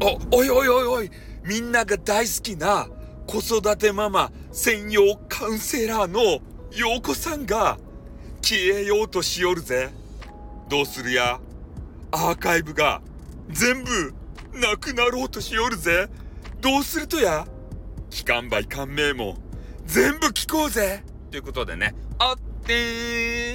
お、おいおいおいおい、みんなが大好きな子育てママ専用カウンセラーの陽子さんが消えようとしよるぜ。どうするや？アーカイブが全部なくなろうとしよるぜ。どうするとや？期間売感銘も全部聞こうぜ。ということでね、あってー。